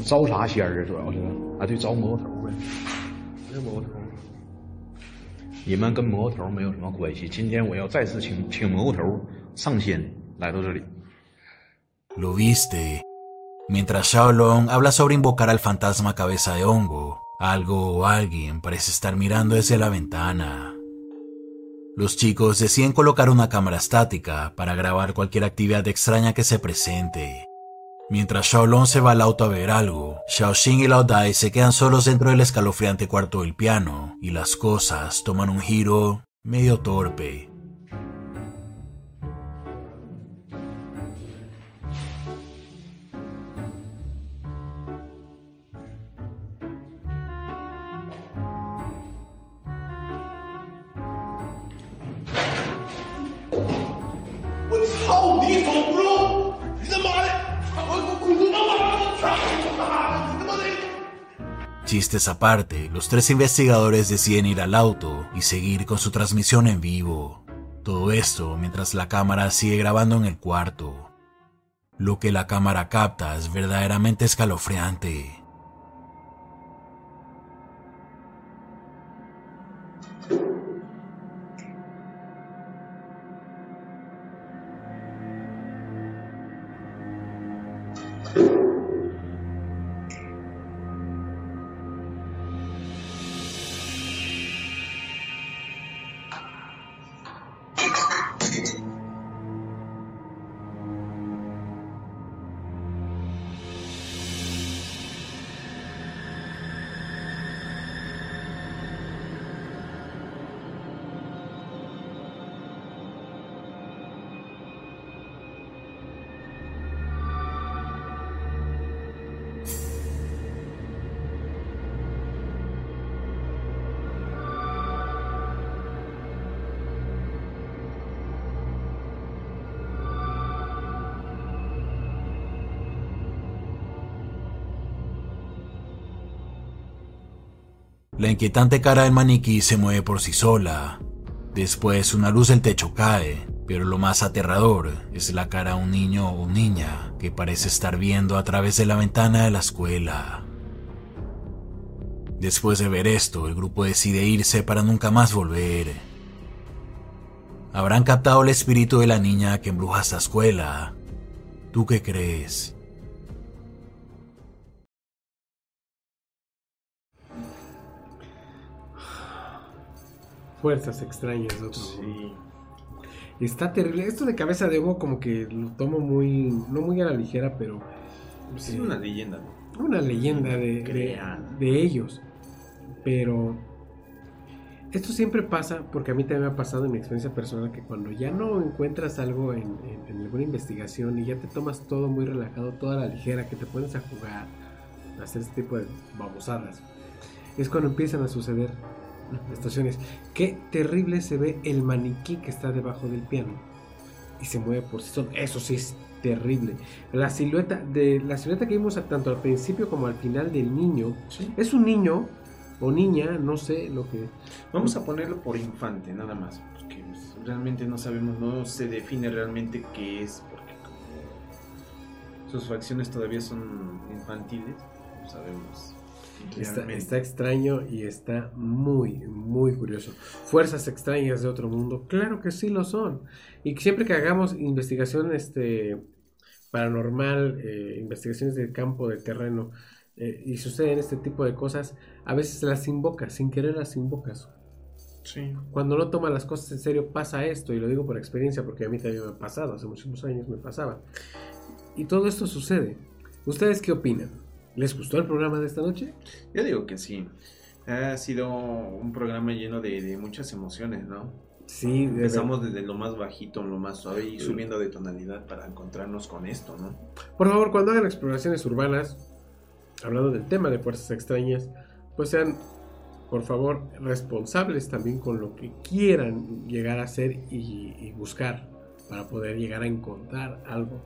招啥仙儿啊？主要是啊，对，招魔头呗。这魔头， 你们跟魔头没有什么关系。今天我要再次请请魔头上仙来到这里。 ¿Lo viste? Mientras Shaolong habla sobre invocar al fantasma cabeza de hongo, algo o alguien parece estar mirando desde la ventana. Los chicos deciden colocar una cámara estática para grabar cualquier actividad extraña que se presente. Mientras Shaolong se va al auto a ver algo, Xiaoxing y Lao Dai se quedan solos dentro del escalofriante cuarto del piano y las cosas toman un giro medio torpe. Chistes aparte, los tres investigadores deciden ir al auto y seguir con su transmisión en vivo. Todo esto mientras la cámara sigue grabando en el cuarto. Lo que la cámara capta es verdaderamente escalofriante. Inquietante cara del maniquí se mueve por sí sola. Después una luz del techo cae, pero lo más aterrador es la cara de un niño o niña que parece estar viendo a través de la ventana de la escuela. Después de ver esto, el grupo decide irse para nunca más volver. ¿Habrán captado el espíritu de la niña que embruja esta escuela? ¿Tú qué crees? Fuerzas extrañas de otro mundo. Está terrible. Esto de cabeza de hongo como que lo tomo muy, no muy a la ligera, pero... Pues es eh, una leyenda, ¿no? Una leyenda de, de, de ellos. Pero esto siempre pasa, porque a mí también me ha pasado en mi experiencia personal, que cuando ya no encuentras algo en, en- en alguna investigación y ya te tomas todo muy relajado, toda la ligera, que te pones a jugar, a hacer este tipo de babosadas, es cuando empiezan a suceder estaciones. Qué terrible se ve el maniquí que está debajo del piano y se mueve por sí solo. Eso sí es terrible. La silueta de la silueta que vimos tanto al principio como al final del niño es un niño o niña, no sé lo que. Vamos a ponerlo por infante, nada más. Porque pues, realmente no sabemos, no se define realmente qué es. Porque como sus facciones todavía son infantiles, no sabemos. Está, está extraño y está muy, muy curioso. Fuerzas extrañas de otro mundo, claro que sí lo son. Y siempre que hagamos investigación este, paranormal, eh, investigaciones de campo, de terreno, eh, y suceden este tipo de cosas, a veces las invocas, sin querer las invocas. Sí. Cuando no tomas las cosas en serio pasa esto, y lo digo por experiencia porque a mí también me ha pasado, hace muchísimos años me pasaba. Y todo esto sucede. ¿Ustedes qué opinan? ¿Les gustó el programa de esta noche? Yo digo que sí. Ha sido un programa lleno de, de muchas emociones, ¿no? Sí, de Empezamos desde lo más bajito, lo más suave y subiendo de tonalidad para encontrarnos con esto, ¿no? Por favor, cuando hagan exploraciones urbanas, hablando del tema de fuerzas extrañas, pues sean, por favor, responsables también con lo que quieran llegar a hacer y, y buscar para poder llegar a encontrar algo.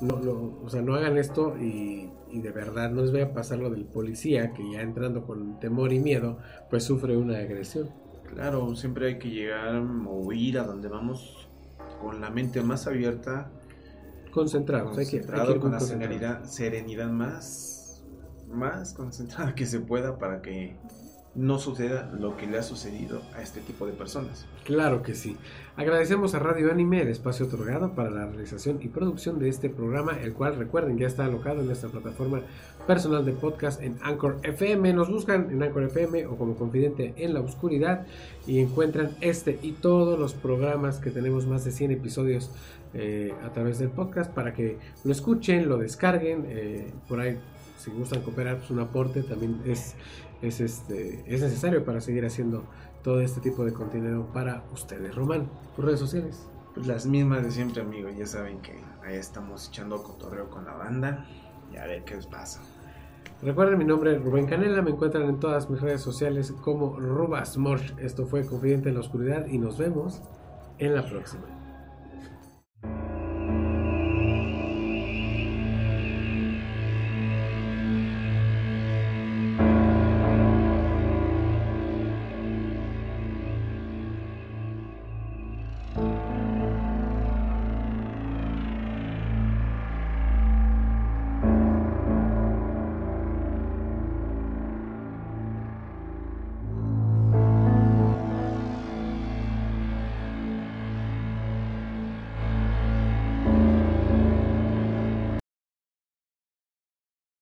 No, no, o sea, no hagan esto y, y de verdad no les vaya a pasar lo del policía que ya entrando con temor y miedo, pues sufre una agresión. Claro, siempre hay que llegar o ir a donde vamos con la mente más abierta, Concentrados, hay que, hay que concentrado, ir con la serenidad, serenidad más, más concentrada que se pueda para que no suceda lo que le ha sucedido a este tipo de personas. Claro que sí. Agradecemos a Radio Anime el espacio otorgado para la realización y producción de este programa, el cual recuerden ya está alojado en nuestra plataforma personal de podcast en Anchor FM. Nos buscan en Anchor FM o como confidente en la oscuridad y encuentran este y todos los programas que tenemos más de 100 episodios eh, a través del podcast para que lo escuchen, lo descarguen. eh, por ahí, si gustan cooperar, pues un aporte también es, es, este, es necesario para seguir haciendo todo este tipo de contenido para ustedes. Román, tus redes sociales. Pues las mismas de siempre, amigos. Ya saben que ahí estamos echando cotorreo con la banda y a ver qué os pasa. Recuerden mi nombre es Rubén Canela, me encuentran en todas mis redes sociales como Rubasmorch. Esto fue Confidente en la Oscuridad y nos vemos en la próxima.